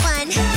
fun.